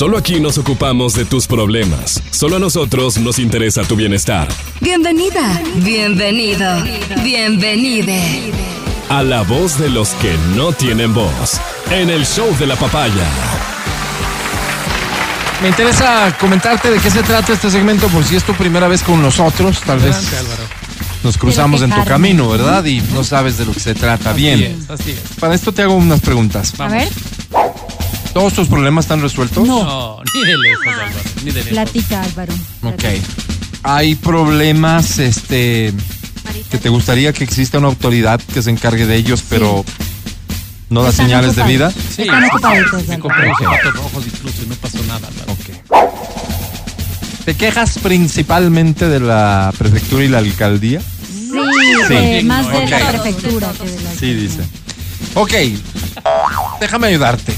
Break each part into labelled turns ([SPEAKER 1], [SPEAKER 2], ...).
[SPEAKER 1] Solo aquí nos ocupamos de tus problemas. Solo a nosotros nos interesa tu bienestar.
[SPEAKER 2] Bienvenida, bienvenido, bienvenide.
[SPEAKER 1] A la voz de los que no tienen voz. En el show de la papaya.
[SPEAKER 3] Me interesa comentarte de qué se trata este segmento por si es tu primera vez con nosotros, tal vez nos cruzamos en tu camino, ¿verdad? Y no sabes de lo que se trata. Bien.
[SPEAKER 4] Así es.
[SPEAKER 3] Para esto te hago unas preguntas.
[SPEAKER 5] A ver,
[SPEAKER 3] ¿Todos tus problemas están resueltos?
[SPEAKER 4] No, ni de lejos, Álvaro. Ni de lejos.
[SPEAKER 5] platica Álvaro.
[SPEAKER 3] Ok. ¿Hay problemas este que te gustaría que exista una autoridad que se encargue de ellos, pero no da
[SPEAKER 5] Están
[SPEAKER 3] señales de vida?
[SPEAKER 5] ocupados.
[SPEAKER 4] Sí,
[SPEAKER 5] Están ocupaditos,
[SPEAKER 4] me
[SPEAKER 5] Álvaro.
[SPEAKER 4] compré unos zapatos rojos incluso y no pasó nada, Álvaro.
[SPEAKER 3] Ok. ¿Te quejas principalmente de la prefectura y la alcaldía?
[SPEAKER 5] Sí,
[SPEAKER 3] Sí.
[SPEAKER 5] de- más de
[SPEAKER 3] Ok.
[SPEAKER 5] la prefectura que de la
[SPEAKER 3] Sí, dice. Ok, déjame ayudarte.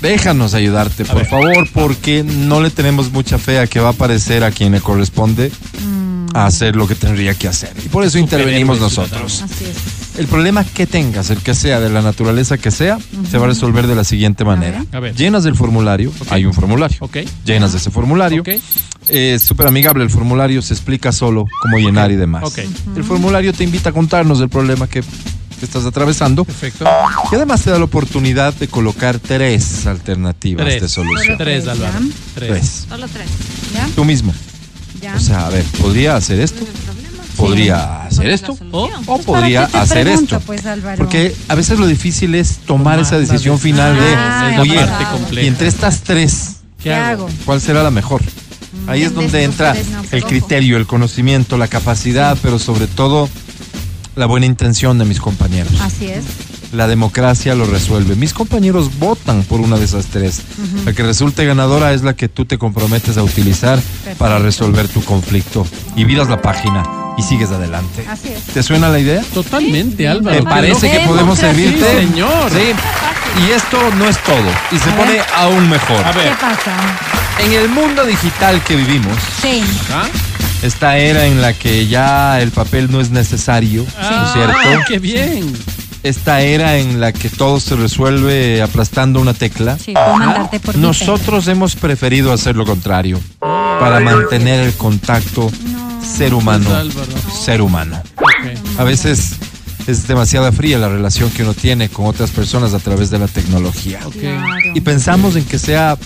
[SPEAKER 3] Déjanos ayudarte, por
[SPEAKER 4] ver.
[SPEAKER 3] favor, porque no le tenemos mucha fe a que va a aparecer a quien le corresponde a hacer lo que tendría que hacer. Y por eso intervenimos nosotros.
[SPEAKER 5] Así es.
[SPEAKER 3] El problema que tengas, el que sea, de la naturaleza que sea, se va a resolver de la siguiente manera.
[SPEAKER 4] A ver.
[SPEAKER 3] Llenas del formulario, hay un formulario.
[SPEAKER 4] Ok.
[SPEAKER 3] Llenas de ese formulario.
[SPEAKER 4] Ok.
[SPEAKER 3] Es súper amigable el formulario, se explica solo cómo llenar y demás. El formulario te invita a contarnos el problema que que estás atravesando
[SPEAKER 4] Perfecto.
[SPEAKER 3] y además te da la oportunidad de colocar tres alternativas de
[SPEAKER 4] Tres.
[SPEAKER 3] solución.
[SPEAKER 4] Tres. Álvaro. Tres.
[SPEAKER 3] Tres.
[SPEAKER 6] Solo tres.
[SPEAKER 5] ¿Ya?
[SPEAKER 3] Tú mismo.
[SPEAKER 5] ¿Ya?
[SPEAKER 3] O sea, a ver, ¿podría hacer esto? ¿Podría hacer esto?
[SPEAKER 4] O
[SPEAKER 3] ¿O
[SPEAKER 5] ¿Para
[SPEAKER 3] podría hacer
[SPEAKER 5] pregunto,
[SPEAKER 3] esto?
[SPEAKER 5] Pues, Álvaro?
[SPEAKER 3] Porque a veces lo difícil es tomar
[SPEAKER 4] Tomar
[SPEAKER 3] esa decisión final de,
[SPEAKER 5] Ah,
[SPEAKER 3] oye, y entre estas tres,
[SPEAKER 5] ¿Qué hago?
[SPEAKER 3] ¿cuál será la mejor? Ahí es
[SPEAKER 5] de
[SPEAKER 3] donde entra el
[SPEAKER 5] pues,
[SPEAKER 3] criterio, el conocimiento, la capacidad, pero sobre todo la buena intención de mis compañeros.
[SPEAKER 5] Así es.
[SPEAKER 3] La democracia lo resuelve. Mis compañeros votan por una de esas tres. La que resulte ganadora es la que tú te comprometes a utilizar para resolver tu conflicto. Y viras la página y sigues adelante.
[SPEAKER 5] Así es.
[SPEAKER 3] ¿Te suena la idea?
[SPEAKER 4] Totalmente, Álvaro.
[SPEAKER 3] ¿Te parece que podemos servirte?
[SPEAKER 4] Sí, señor.
[SPEAKER 3] Sí. Y esto no es todo. Y se
[SPEAKER 5] A
[SPEAKER 3] pone
[SPEAKER 5] ver.
[SPEAKER 3] aún mejor.
[SPEAKER 4] A
[SPEAKER 5] ¿Qué
[SPEAKER 4] ver.
[SPEAKER 5] pasa?
[SPEAKER 3] En el mundo digital que vivimos,
[SPEAKER 5] Sí.
[SPEAKER 4] ¿Ah?
[SPEAKER 3] Esta era en la que ya el papel no es necesario, ¿no es
[SPEAKER 4] Ah,
[SPEAKER 3] cierto?
[SPEAKER 4] qué bien.
[SPEAKER 3] Esta era en la que todo se resuelve aplastando una tecla.
[SPEAKER 5] Sí, por
[SPEAKER 3] Nosotros hemos preferido hacer lo contrario para mantener el contacto ser humano, ser humano. A veces es demasiado fría la relación que uno tiene con otras personas a través de la tecnología.
[SPEAKER 5] Claro.
[SPEAKER 3] Y pensamos en que sea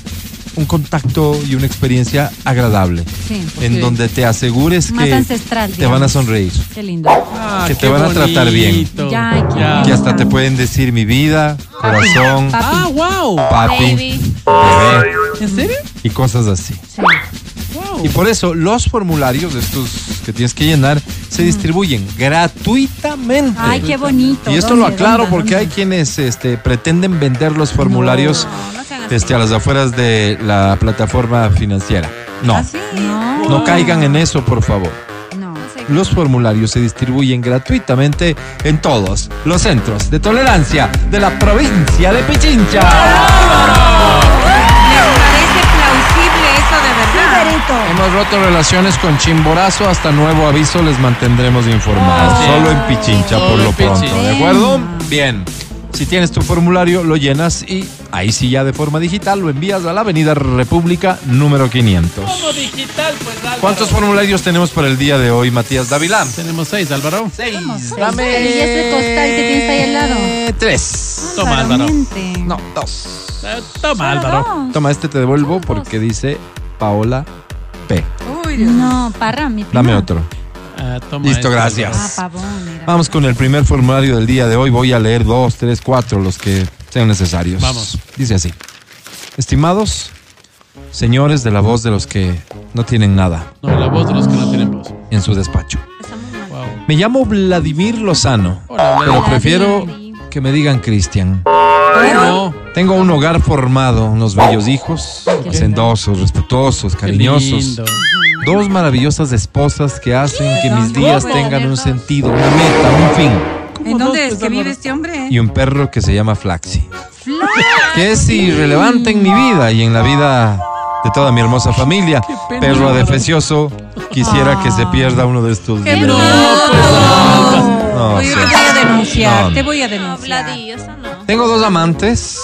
[SPEAKER 3] un contacto y una experiencia agradable,
[SPEAKER 5] Sí.
[SPEAKER 3] en donde te asegures
[SPEAKER 5] Más
[SPEAKER 3] que
[SPEAKER 5] ancestral,
[SPEAKER 3] te van a sonreír,
[SPEAKER 5] Qué lindo.
[SPEAKER 4] Ah,
[SPEAKER 3] Que te
[SPEAKER 4] qué
[SPEAKER 3] van a tratar bien.
[SPEAKER 5] Ya, ya.
[SPEAKER 4] Ya.
[SPEAKER 3] que hasta te pueden decir mi vida, corazón,
[SPEAKER 5] Papi.
[SPEAKER 4] Ah, wow.
[SPEAKER 3] papi,
[SPEAKER 6] Baby.
[SPEAKER 3] bebé
[SPEAKER 4] ¿En serio?
[SPEAKER 3] y cosas así.
[SPEAKER 5] Sí.
[SPEAKER 4] Wow.
[SPEAKER 3] Y por eso los formularios, estos que tienes que llenar, se distribuyen gratuitamente.
[SPEAKER 5] Ay, qué bonito.
[SPEAKER 3] y esto lo
[SPEAKER 5] ¿Dónde,
[SPEAKER 3] aclaro
[SPEAKER 5] dónde,
[SPEAKER 3] porque hay quienes este, pretenden vender los formularios
[SPEAKER 6] No
[SPEAKER 3] este, a las afueras de la plataforma financiera. No,
[SPEAKER 6] ¿Ah, sí?
[SPEAKER 5] No.
[SPEAKER 3] no caigan en eso, por favor.
[SPEAKER 5] No.
[SPEAKER 3] Los formularios se distribuyen gratuitamente en todos los centros de tolerancia de la provincia de Pichincha.
[SPEAKER 6] Me parece plausible eso de verdad.
[SPEAKER 5] Berito.
[SPEAKER 3] Hemos roto relaciones con Chimborazo. Hasta nuevo aviso les mantendremos informados.
[SPEAKER 4] Ah.
[SPEAKER 3] Solo en Pichincha por lo pronto. ¿De acuerdo? Bien. Si tienes tu formulario, lo llenas y ahí sí ya de forma digital lo envías a la Avenida República número 500.
[SPEAKER 4] Todo digital, pues, Álvaro.
[SPEAKER 3] ¿Cuántos formularios tenemos para el día de hoy, Matías Dávila?
[SPEAKER 4] Tenemos seis, Álvaro.
[SPEAKER 3] Seis.
[SPEAKER 5] Dame. ¿Y ese costal que tienes ahí al lado?
[SPEAKER 3] Tres.
[SPEAKER 4] Toma, Álvaro.
[SPEAKER 3] No, dos.
[SPEAKER 4] Eh, Toma, Álvaro.
[SPEAKER 5] dos.
[SPEAKER 3] Toma, este te devuelvo porque dice Paola P.
[SPEAKER 6] Uy, Dios.
[SPEAKER 5] No, parra, mi prima.
[SPEAKER 3] Dame otro.
[SPEAKER 4] Ah, toma
[SPEAKER 3] Listo, gracias.
[SPEAKER 5] Ah, pavón.
[SPEAKER 3] Vamos con el primer formulario del día de hoy. Voy a leer dos, tres, cuatro, los que sean necesarios.
[SPEAKER 4] Vamos.
[SPEAKER 3] Dice así. Estimados señores de la voz de los que no tienen nada
[SPEAKER 4] No, la voz de los que no tienen voz.
[SPEAKER 3] en su despacho.
[SPEAKER 4] Wow.
[SPEAKER 3] Me llamo Vladimir Lozano,
[SPEAKER 4] Hola,
[SPEAKER 3] pero prefiero que me digan Cristian.
[SPEAKER 4] Bueno,
[SPEAKER 3] Tengo un hogar formado, unos bellos hijos, sendosos, respetuosos,
[SPEAKER 4] qué
[SPEAKER 3] cariñosos.
[SPEAKER 4] lindo.
[SPEAKER 3] Dos maravillosas esposas que hacen que mis días tengan un sentido, una meta, un fin.
[SPEAKER 6] ¿En
[SPEAKER 4] no?
[SPEAKER 6] dónde es
[SPEAKER 4] Pues,
[SPEAKER 6] que
[SPEAKER 4] Álvaro.
[SPEAKER 6] vive este hombre?
[SPEAKER 3] y un perro que se llama Flaxi. Que es irrelevante en mi vida y en la vida de toda mi hermosa familia. Perro adefesioso, quisiera que se pierda uno de estos
[SPEAKER 6] ¡Qué
[SPEAKER 3] días.
[SPEAKER 6] bruto!
[SPEAKER 3] No, sí.
[SPEAKER 6] te voy a denunciar,
[SPEAKER 3] No.
[SPEAKER 6] te voy a No, denunciar. Vladi, eso no.
[SPEAKER 3] Tengo dos amantes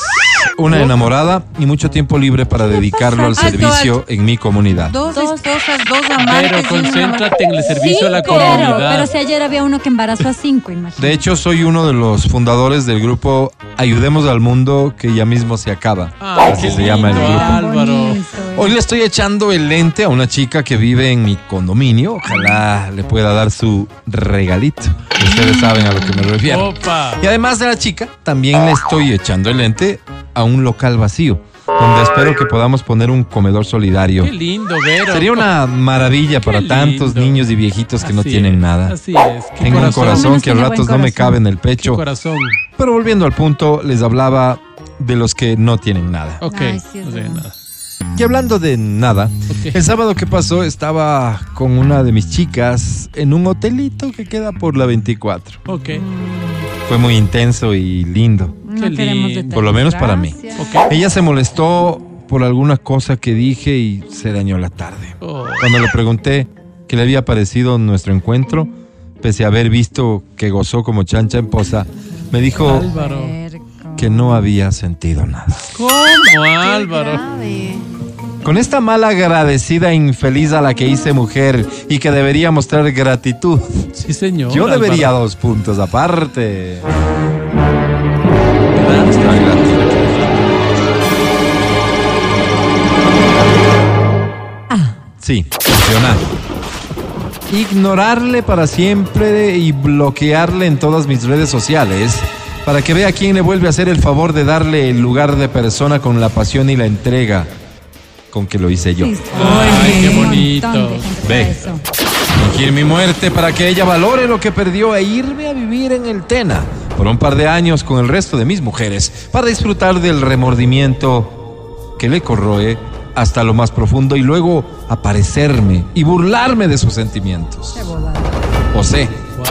[SPEAKER 3] una enamorada y mucho tiempo libre para dedicarlo al
[SPEAKER 6] Ah,
[SPEAKER 3] servicio en mi comunidad.
[SPEAKER 6] Dos, esposas, dos amantes.
[SPEAKER 4] Pero concéntrate en el servicio a la
[SPEAKER 5] Claro,
[SPEAKER 4] comunidad.
[SPEAKER 5] pero si ayer había uno que embarazó a cinco, imagínate.
[SPEAKER 3] De hecho, soy uno de los fundadores del grupo Ayudemos al Mundo que ya mismo se acaba.
[SPEAKER 4] Ay,
[SPEAKER 3] Así se llama el grupo.
[SPEAKER 4] Álvaro.
[SPEAKER 5] bonito, eh.
[SPEAKER 3] Hoy le estoy echando el lente a una chica que vive en mi condominio. Ojalá le pueda dar su regalito. Ustedes saben a lo que me refiero.
[SPEAKER 4] Opa.
[SPEAKER 3] Y además de la chica, también le estoy echando el lente a un local vacío, donde espero que podamos poner un comedor solidario.
[SPEAKER 4] Qué lindo, Vero.
[SPEAKER 3] Sería una maravilla
[SPEAKER 4] Qué
[SPEAKER 3] para tantos niños y viejitos que no
[SPEAKER 4] Así
[SPEAKER 3] tienen
[SPEAKER 4] es,
[SPEAKER 3] nada.
[SPEAKER 4] Así es. Qué
[SPEAKER 3] Tengo un
[SPEAKER 5] Por lo
[SPEAKER 3] corazón que a ratos no me
[SPEAKER 5] corazón.
[SPEAKER 3] cabe en el
[SPEAKER 4] Qué
[SPEAKER 3] pecho.
[SPEAKER 4] corazón.
[SPEAKER 3] Pero volviendo al punto, les hablaba de los que no tienen nada.
[SPEAKER 4] Ok.
[SPEAKER 5] Ay, sí,
[SPEAKER 4] no sé
[SPEAKER 5] verdad.
[SPEAKER 4] nada.
[SPEAKER 3] Y hablando de nada,
[SPEAKER 4] Ok.
[SPEAKER 3] el sábado que pasó estaba con una de mis chicas en un hotelito que queda por la 24.
[SPEAKER 4] Ok.
[SPEAKER 3] Fue muy intenso y lindo.
[SPEAKER 5] No
[SPEAKER 4] Qué
[SPEAKER 5] queremos
[SPEAKER 4] lindo.
[SPEAKER 5] detalles.
[SPEAKER 3] Por lo menos para mí.
[SPEAKER 5] Gracias.
[SPEAKER 4] Ok.
[SPEAKER 3] Ella se molestó por alguna cosa que dije y se dañó la tarde.
[SPEAKER 4] Oh.
[SPEAKER 3] Cuando le pregunté qué le había parecido nuestro encuentro, pese a haber visto que gozó como chancha en posa, me dijo
[SPEAKER 4] Álvaro.
[SPEAKER 3] Que no había sentido nada.
[SPEAKER 4] ¿Cómo, Álvaro?
[SPEAKER 3] Con esta mala agradecida e infeliz a la que hice mujer y que debería mostrar gratitud,
[SPEAKER 4] Sí, señor.
[SPEAKER 3] yo debería
[SPEAKER 4] Álvaro.
[SPEAKER 3] dos puntos aparte. Sí, funciona. Ignorarle para siempre y bloquearle en todas mis redes sociales para que vea quién le vuelve a hacer el favor de darle el lugar de persona con la pasión y la entrega con que lo hice yo.
[SPEAKER 4] Ay, qué bonito.
[SPEAKER 3] Ve. Fingir mi muerte para que ella valore lo que perdió e irme a vivir en el Tena por un par de años con el resto de mis mujeres para disfrutar del remordimiento que le corroe hasta lo más profundo y luego aparecerme y burlarme de sus sentimientos.
[SPEAKER 5] Qué bobada.
[SPEAKER 3] O sé,
[SPEAKER 4] Wow.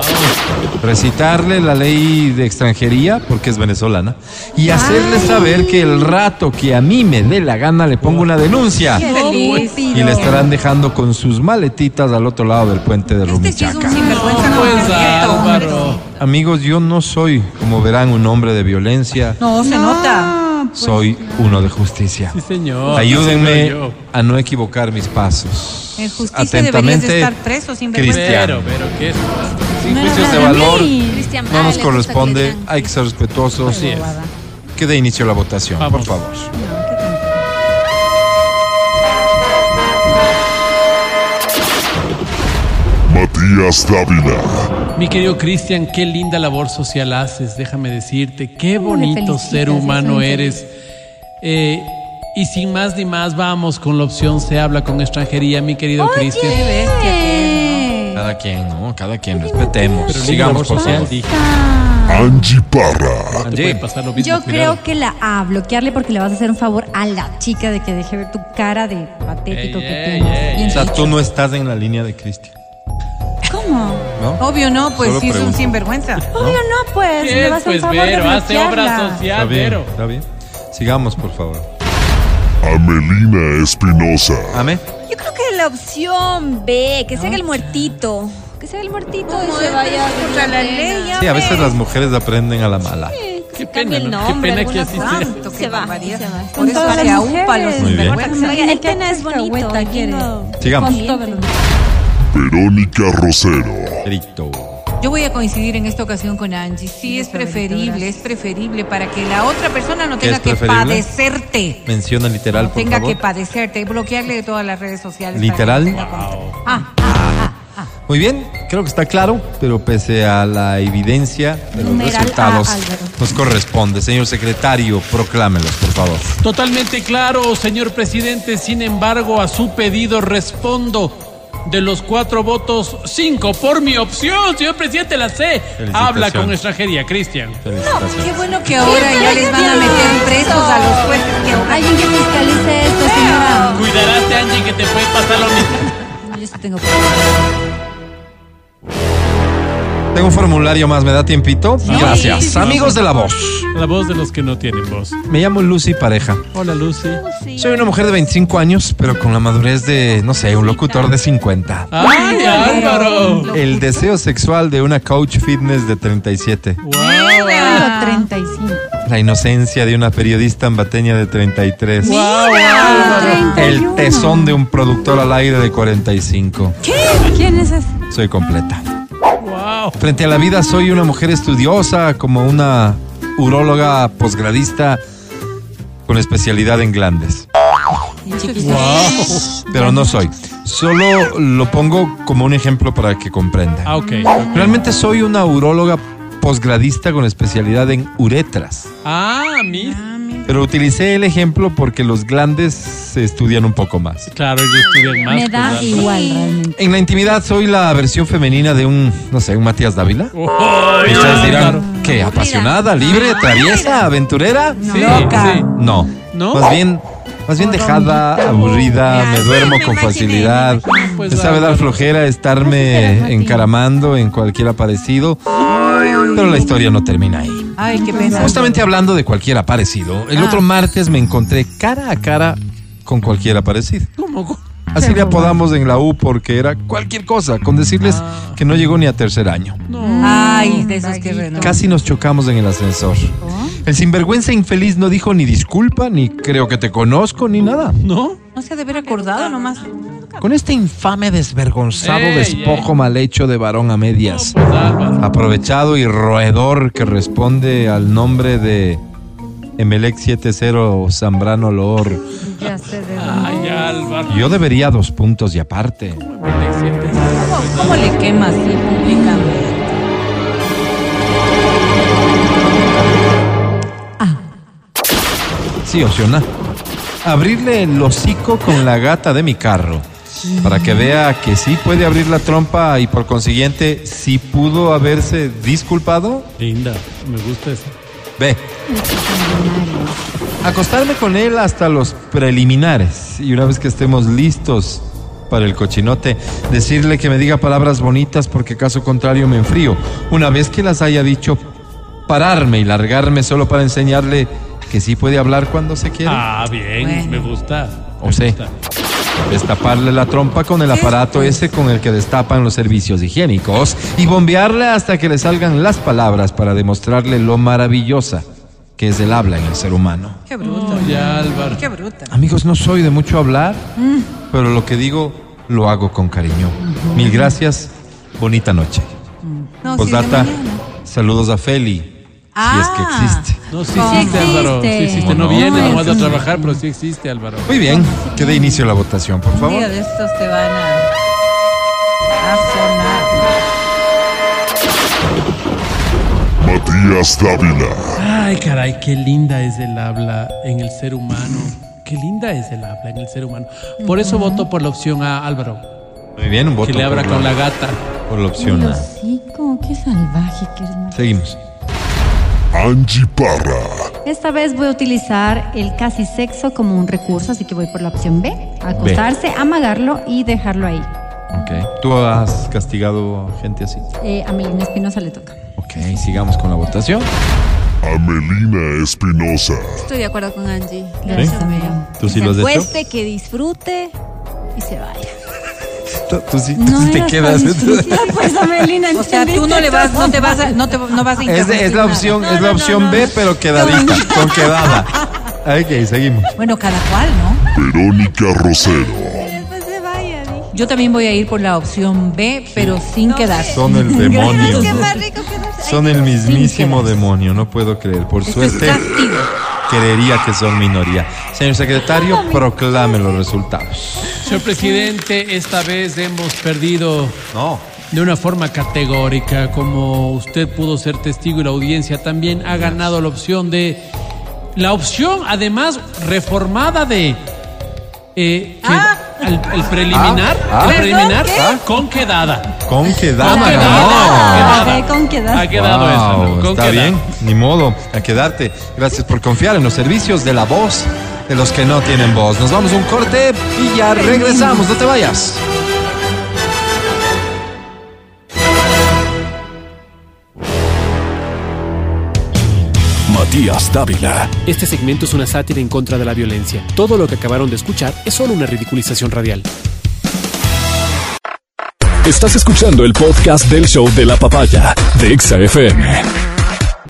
[SPEAKER 3] recitarle la ley de extranjería porque es venezolana y hacerle saber que el rato que a mí me dé la gana le pongo una denuncia
[SPEAKER 5] Qué feliz.
[SPEAKER 3] y le estarán dejando con sus maletitas al otro lado del puente de
[SPEAKER 6] Este
[SPEAKER 3] Rumichaca.
[SPEAKER 4] Pues.
[SPEAKER 3] Amigos, yo no soy, como verán, un hombre de violencia.
[SPEAKER 6] No, se nota.
[SPEAKER 5] Pues,
[SPEAKER 3] Soy uno de justicia.
[SPEAKER 4] Sí, señor.
[SPEAKER 3] Ayúdenme
[SPEAKER 4] Sí, señor, yo.
[SPEAKER 3] a no equivocar mis pasos.
[SPEAKER 6] En justicia deberías de estar preso sin.
[SPEAKER 3] Cristiano.
[SPEAKER 4] Pero, pero, ¿qué es?
[SPEAKER 3] Sin
[SPEAKER 5] No
[SPEAKER 3] juicios de valor.
[SPEAKER 7] Cristian,
[SPEAKER 3] no nos corresponde. Hay que ser respetuosos.
[SPEAKER 4] Así es.
[SPEAKER 3] Que dé inicio a la votación,
[SPEAKER 4] Vamos.
[SPEAKER 3] por favor.
[SPEAKER 8] Matías Dávila,
[SPEAKER 4] Mi querido Cristian, qué linda labor social haces, déjame decirte. Qué
[SPEAKER 5] ¿Cómo le
[SPEAKER 4] bonito ser humano
[SPEAKER 5] es
[SPEAKER 4] eres. Eh, y sin más ni más, vamos con la opción Se habla con extranjería, mi querido Cristian.
[SPEAKER 6] Qué bestia que es, ¿no?
[SPEAKER 3] Cada quien, ¿no? Cada quien, respetemos.
[SPEAKER 4] Pero
[SPEAKER 3] Sigamos, por favor.
[SPEAKER 8] Angie Parra,
[SPEAKER 4] Te puede pasar lo mismo.
[SPEAKER 5] Yo
[SPEAKER 4] cuidado.
[SPEAKER 5] creo que la A, bloquearle porque le vas a hacer un favor a la chica de que deje ver tu cara de patético
[SPEAKER 4] Ey,
[SPEAKER 5] que
[SPEAKER 4] ey,
[SPEAKER 5] tienes.
[SPEAKER 4] ey.
[SPEAKER 5] Bien
[SPEAKER 3] O sea,
[SPEAKER 5] dicho.
[SPEAKER 3] tú no estás en la línea de Cristian,
[SPEAKER 5] ¿Cómo?
[SPEAKER 3] ¿no?
[SPEAKER 6] Obvio no, pues
[SPEAKER 3] Solo
[SPEAKER 6] sí es un
[SPEAKER 3] pregunto.
[SPEAKER 6] sinvergüenza.
[SPEAKER 5] Obvio no, pues.
[SPEAKER 4] ¿Qué
[SPEAKER 5] Le
[SPEAKER 4] es,
[SPEAKER 5] vas a
[SPEAKER 4] pues,
[SPEAKER 5] favor de
[SPEAKER 4] Vero? Hace obra
[SPEAKER 5] bloquearla.
[SPEAKER 4] social,
[SPEAKER 3] Está bien,
[SPEAKER 4] Vero.
[SPEAKER 3] está bien. Sigamos, por favor.
[SPEAKER 8] Amelina Espinosa,
[SPEAKER 3] Amén.
[SPEAKER 7] Yo creo que la opción B, que se haga el muertito. Que se haga el muertito y se vaya
[SPEAKER 6] contra la ley.
[SPEAKER 3] Sí, a veces las mujeres aprenden a la mala.
[SPEAKER 7] Que
[SPEAKER 4] Qué pena,
[SPEAKER 7] el
[SPEAKER 4] ¿no? Qué pena que así sea.
[SPEAKER 7] Se va,
[SPEAKER 6] barbaridad.
[SPEAKER 7] se va.
[SPEAKER 6] Por
[SPEAKER 5] Con
[SPEAKER 6] eso
[SPEAKER 5] todas las mujeres.
[SPEAKER 3] Muy bien.
[SPEAKER 7] El
[SPEAKER 5] ¿Qué
[SPEAKER 7] pena es bonito. lindo.
[SPEAKER 3] Sigamos.
[SPEAKER 8] Verónica Rosero.
[SPEAKER 6] Yo voy a coincidir en esta ocasión con Angie. Sí, es preferible, es preferible para que la otra persona no
[SPEAKER 3] ¿Qué
[SPEAKER 6] tenga que
[SPEAKER 3] preferible?
[SPEAKER 6] padecerte.
[SPEAKER 3] Menciona literal,
[SPEAKER 6] No
[SPEAKER 3] por
[SPEAKER 6] tenga
[SPEAKER 3] favor.
[SPEAKER 6] que padecerte, bloquearle de todas las redes sociales.
[SPEAKER 3] ¿Literal?
[SPEAKER 6] no tenga contacto. Ah,
[SPEAKER 3] Muy bien, creo que está claro, pero pese a la evidencia de los
[SPEAKER 5] Numeral
[SPEAKER 3] resultados, nos corresponde. Señor secretario, proclámelos, por favor.
[SPEAKER 4] Totalmente claro, señor presidente. Sin embargo, a su pedido respondo. De los cuatro votos, cinco por mi opción, señor presidente, la sé. Habla con extranjería, Cristian.
[SPEAKER 6] qué
[SPEAKER 3] Felicitaciones.
[SPEAKER 6] bueno que ahora ya les van a meter presos a los jueces que
[SPEAKER 5] Alguien que fiscalice esto, señora.
[SPEAKER 4] Cuidarás, Angie, que te puede pasar lo mismo.
[SPEAKER 5] Yo sí tengo
[SPEAKER 3] Tengo un formulario más, ¿me da tiempito? Gracias.
[SPEAKER 4] Sí.
[SPEAKER 3] Amigos de la voz.
[SPEAKER 4] La voz de los que no tienen voz.
[SPEAKER 3] Me llamo Lucy Pareja.
[SPEAKER 4] Hola, Lucy.
[SPEAKER 3] Soy una mujer de 25 años, pero con la madurez de, no sé, un locutor de 50.
[SPEAKER 4] ¡Ay, Álvaro!
[SPEAKER 3] El deseo sexual de una coach fitness de 37.
[SPEAKER 4] ¡Wow!
[SPEAKER 5] Pero 35.
[SPEAKER 3] La inocencia de una periodista ambateña de 33.
[SPEAKER 5] Mira,
[SPEAKER 3] El
[SPEAKER 5] 31.
[SPEAKER 3] tesón de un productor al aire de 45.
[SPEAKER 5] ¿Quién es ese?
[SPEAKER 3] Soy completa.
[SPEAKER 4] Wow.
[SPEAKER 3] Frente a la vida soy una mujer estudiosa, como una uróloga posgradista con especialidad en glandes. Pero no soy. Solo lo pongo como un ejemplo para que comprenda.
[SPEAKER 4] Ah, ok.
[SPEAKER 3] Realmente soy una uróloga posgradista con especialidad en uretras.
[SPEAKER 4] Ah, mira.
[SPEAKER 3] Pero utilicé el ejemplo porque los glandes se estudian un poco más.
[SPEAKER 4] Claro, ellos estudian más.
[SPEAKER 5] Me da
[SPEAKER 4] pues,
[SPEAKER 5] igual realmente.
[SPEAKER 3] En la intimidad soy la versión femenina de un, no sé, un Matías Dávila.
[SPEAKER 4] Oh,
[SPEAKER 3] dirán,
[SPEAKER 4] claro.
[SPEAKER 3] ¿qué? ¿Apasionada, libre, traviesa, aventurera?
[SPEAKER 4] Sí,
[SPEAKER 5] Loca.
[SPEAKER 4] sí.
[SPEAKER 3] No.
[SPEAKER 4] ¿No?
[SPEAKER 3] Más bien, más bien dejada, aburrida,
[SPEAKER 6] Ya,
[SPEAKER 3] me duermo
[SPEAKER 6] me
[SPEAKER 3] con
[SPEAKER 6] imaginé,
[SPEAKER 3] facilidad.
[SPEAKER 6] me.
[SPEAKER 4] Pues,
[SPEAKER 3] sabe dar flojera estarme encaramando en cualquier aparecido. Pero la historia no termina ahí.
[SPEAKER 6] Ay, qué pena.
[SPEAKER 3] Justamente hablando de cualquier aparecido, el otro martes me encontré cara a cara con cualquier aparecido.
[SPEAKER 4] ¿Cómo?
[SPEAKER 3] Así le apodamos en la U porque era cualquier cosa, con decirles que no llegó ni a tercer año.
[SPEAKER 6] Ay, de esos que.
[SPEAKER 3] Casi nos chocamos en el ascensor. El sinvergüenza infeliz no dijo ni disculpa, ni creo que te conozco, ni nada.
[SPEAKER 4] ¿No?
[SPEAKER 6] No se ha de haber acordado nomás.
[SPEAKER 3] Con este infame desvergonzado
[SPEAKER 4] Ey,
[SPEAKER 3] despojo
[SPEAKER 4] ey.
[SPEAKER 3] mal hecho de varón a medias,
[SPEAKER 4] Pues
[SPEAKER 3] aprovechado y roedor que responde al nombre de Emelec 70 Zambrano Loor,
[SPEAKER 5] Ya sé de
[SPEAKER 4] Ay, Álvaro.
[SPEAKER 3] yo debería dos puntos y aparte.
[SPEAKER 6] ¿Cómo, cómo le quema así públicamente?
[SPEAKER 3] Sí, Oceana. Abrirle el hocico con la gata de mi carro. Para que vea que sí puede abrir la trompa y por consiguiente sí pudo haberse disculpado.
[SPEAKER 4] Linda, me gusta eso.
[SPEAKER 3] Ve. Acostarme con él hasta los preliminares. Y una vez que estemos listos para el cochinote, decirle que me diga palabras bonitas porque caso contrario me enfrío. Una vez que las haya dicho, pararme y largarme solo para enseñarle que sí puede hablar cuando se quiere.
[SPEAKER 4] Ah, bien,
[SPEAKER 6] Bueno.
[SPEAKER 4] me gusta.
[SPEAKER 3] O
[SPEAKER 4] me
[SPEAKER 3] sea,
[SPEAKER 4] gusta.
[SPEAKER 3] Destaparle la trompa con el aparato ese con el que destapan los servicios higiénicos y bombearle hasta que le salgan las palabras para demostrarle lo maravillosa que es el habla en el ser humano.
[SPEAKER 6] Qué bruta.
[SPEAKER 4] Oye, Álvaro.
[SPEAKER 6] Qué bruta.
[SPEAKER 3] Amigos, no soy de mucho hablar, pero lo que digo lo hago con cariño. Mil gracias, bonita noche.
[SPEAKER 6] No,
[SPEAKER 3] Postdata,
[SPEAKER 6] de mañana.
[SPEAKER 3] saludos a Feli, si es que
[SPEAKER 6] Ah.
[SPEAKER 3] existe.
[SPEAKER 4] No, sí
[SPEAKER 5] Sí
[SPEAKER 4] existe, Álvaro. Sí
[SPEAKER 5] existe.
[SPEAKER 4] No
[SPEAKER 3] No,
[SPEAKER 4] viene,
[SPEAKER 3] no,
[SPEAKER 4] no manda a
[SPEAKER 5] un-
[SPEAKER 4] trabajar, pero sí existe, Álvaro.
[SPEAKER 3] Muy bien, que dé inicio a la votación, por
[SPEAKER 6] Un
[SPEAKER 3] favor.
[SPEAKER 6] día de estos te van a, a sonar.
[SPEAKER 8] Matías Dávila,
[SPEAKER 4] Ay, caray, qué linda es el habla en el ser humano. Qué linda es el habla en el ser humano. Por eso voto por la opción A, Álvaro.
[SPEAKER 3] Muy bien, un voto
[SPEAKER 4] Que le abra
[SPEAKER 3] por
[SPEAKER 4] con la gata.
[SPEAKER 3] por la opción
[SPEAKER 5] El
[SPEAKER 3] A.
[SPEAKER 5] hocico, qué salvaje que eres.
[SPEAKER 3] Seguimos.
[SPEAKER 8] Angie Parra,
[SPEAKER 5] Esta vez voy a utilizar el casi sexo como un recurso, así que voy por la opción B. Acostarse, amagarlo y dejarlo ahí.
[SPEAKER 3] Ok. ¿Tú has castigado a gente así?
[SPEAKER 5] Eh, a Melina Espinosa le toca.
[SPEAKER 3] Ok, sigamos con la votación.
[SPEAKER 8] Amelina Espinosa,
[SPEAKER 7] Estoy de acuerdo con Angie.
[SPEAKER 5] Gracias, amigo.
[SPEAKER 3] ¿Tú sí
[SPEAKER 7] que
[SPEAKER 3] lo has
[SPEAKER 7] se
[SPEAKER 3] hecho?
[SPEAKER 7] acueste, que disfrute y se vaya.
[SPEAKER 3] Tú, tú sí, tú
[SPEAKER 5] No
[SPEAKER 3] sí te quedas.
[SPEAKER 5] pues, Amelina,
[SPEAKER 6] O sea, tú no le vas, no te vas a, no te, no vas a
[SPEAKER 3] Es, es la opción,
[SPEAKER 7] No,
[SPEAKER 3] es la
[SPEAKER 7] no, no,
[SPEAKER 3] opción
[SPEAKER 7] no.
[SPEAKER 3] B, pero quedadita, con quedada. Ok, seguimos.
[SPEAKER 6] Bueno, cada cual, ¿no?
[SPEAKER 8] Verónica Rosero.
[SPEAKER 6] Yo también voy a ir por la opción B, pero sin quedar.
[SPEAKER 3] Son el demonio. Son el mismísimo demonio, no puedo creer. Por
[SPEAKER 6] Esto es
[SPEAKER 3] suerte,
[SPEAKER 6] castigo.
[SPEAKER 3] Creería que son minoría. Señor secretario, proclame los resultados.
[SPEAKER 4] Señor presidente, esta vez hemos perdido
[SPEAKER 3] No.
[SPEAKER 4] de una forma categórica, como usted pudo ser testigo y la audiencia también ha ganado la opción de la opción además reformada de eh, que el, el preliminar,
[SPEAKER 3] Ah, ah.
[SPEAKER 4] el
[SPEAKER 3] ¿Perdón?
[SPEAKER 4] preliminar
[SPEAKER 3] ¿Qué?
[SPEAKER 4] con quedada.
[SPEAKER 3] Con quedada.
[SPEAKER 4] Con
[SPEAKER 3] no.
[SPEAKER 4] quedada.
[SPEAKER 5] Ah, con quedada.
[SPEAKER 4] Ha quedado
[SPEAKER 3] Wow,
[SPEAKER 4] ¿no? Con
[SPEAKER 3] está
[SPEAKER 4] quedada.
[SPEAKER 3] bien, ni modo, a quedarte. Gracias por confiar en los servicios de la voz de los que no tienen voz. Nos vamos a un corte y ya regresamos, no te vayas.
[SPEAKER 1] Matías Dávila.
[SPEAKER 9] Este segmento es una sátira en contra de la violencia. Todo lo que acabaron de escuchar es solo una ridiculización radial.
[SPEAKER 1] Estás escuchando el podcast del show de la papaya de Exa FM.